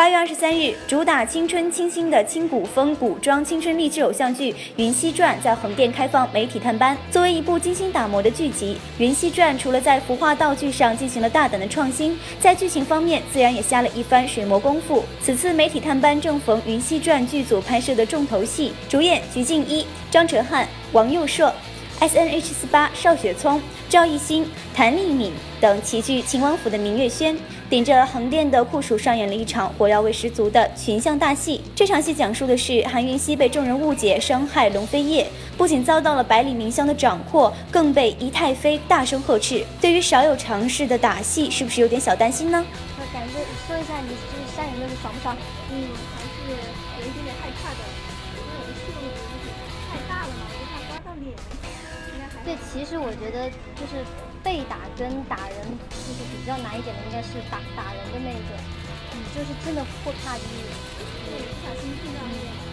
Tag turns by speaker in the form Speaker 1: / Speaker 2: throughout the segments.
Speaker 1: 八月二十三日，主打青春清新的轻古风古装青春励志偶像剧《云溪传》在横店开放媒体探班。作为一部精心打磨的剧集，《云溪传》除了在服化道具上进行了大胆的创新，在剧情方面自然也下了一番水磨功夫。此次媒体探班正逢《云溪传》剧组拍摄的重头戏，主演鞠婧祎、张哲瀚、王佑硕。S N H 四八邵雪聪、赵艺兴、谭丽敏等齐聚秦王府的明月轩，顶着横店的酷暑上演了一场火药味十足的群像大戏。这场戏讲述的是韩云熙被众人误解伤害龙飞夜，不仅遭到了百里明香的掌掴，更被仪太妃大声呵斥。对于少有尝试的打戏，是不是有点小担心呢？
Speaker 2: 我感觉说一下，你就是上演那个爽不爽？
Speaker 3: 嗯，还是有一点点害怕的，因为我的戏路有点太大了嘛，我怕到脸。
Speaker 2: 对，其实我觉得就是被打跟打人，就是比较难一点的，应该是打打人的那个，你就是真的会怕晕，
Speaker 3: 对，小心碰到那个，因为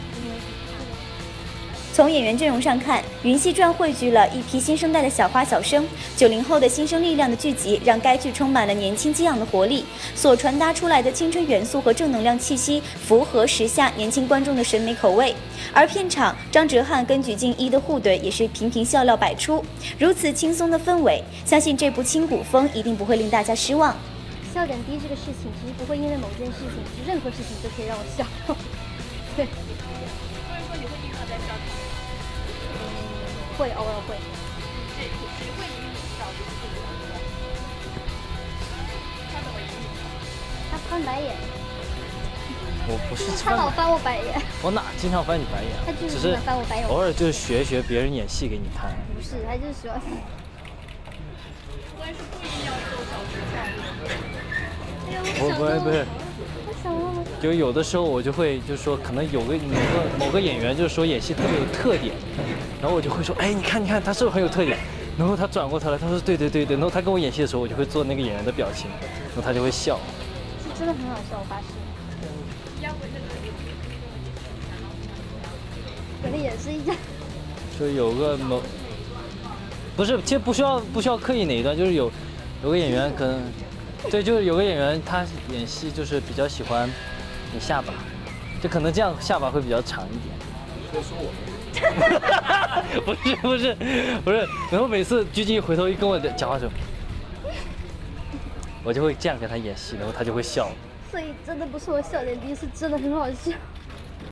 Speaker 1: 从演员阵容上看，《云汐传》汇聚了一批新生代的小花小生，九零后的新生力量的聚集，让该剧充满了年轻激昂的活力。所传达出来的青春元素和正能量气息，符合时下年轻观众的审美口味。而片场张哲瀚跟鞠婧祎的互怼也是频频笑料百出。如此轻松的氛围，相信这部轻古风一定不会令大家失望。
Speaker 2: 笑点低这个事情，其实不会因为某件事情，任何事情都可以让我笑。对。
Speaker 3: 所以说你会经常在笑。
Speaker 2: 会偶尔会。
Speaker 3: 他
Speaker 2: 翻白眼。
Speaker 4: 我不是
Speaker 2: 他老翻我白眼。
Speaker 4: 我哪经常翻你白眼？
Speaker 2: 他就
Speaker 4: 只是
Speaker 2: 是翻我白眼。
Speaker 4: 偶尔就是学学别人演戏给你看。
Speaker 2: 不是，他就是喜欢。
Speaker 3: 我也是故意要做小学笑。
Speaker 4: 不不是不是，就有的时候我就会就是说，可能有个某个某个演员就是说演戏特别有特点，然后我就会说，哎，你看你看他是不是很有特点？然后他转过头来，他说对对对对，然后他跟我演戏的时候，我就会做那个演员的表情，然后他就会笑。
Speaker 2: 是真的很好笑，我发誓。可能也是一下。
Speaker 4: 就有个某，不是，其实不需要不需要刻意哪一段，就是有有个演员可能，对，就是有个演员他演戏就是比较喜欢你下巴，就可能这样下巴会比较长一点。
Speaker 5: 在说我？
Speaker 4: 不是不是不是，然后每次鞠婧祎回头一跟我讲话的时候，我就会这样跟他演戏，然后他就会笑。
Speaker 2: 所以真的不是我笑点低，是真的很好笑。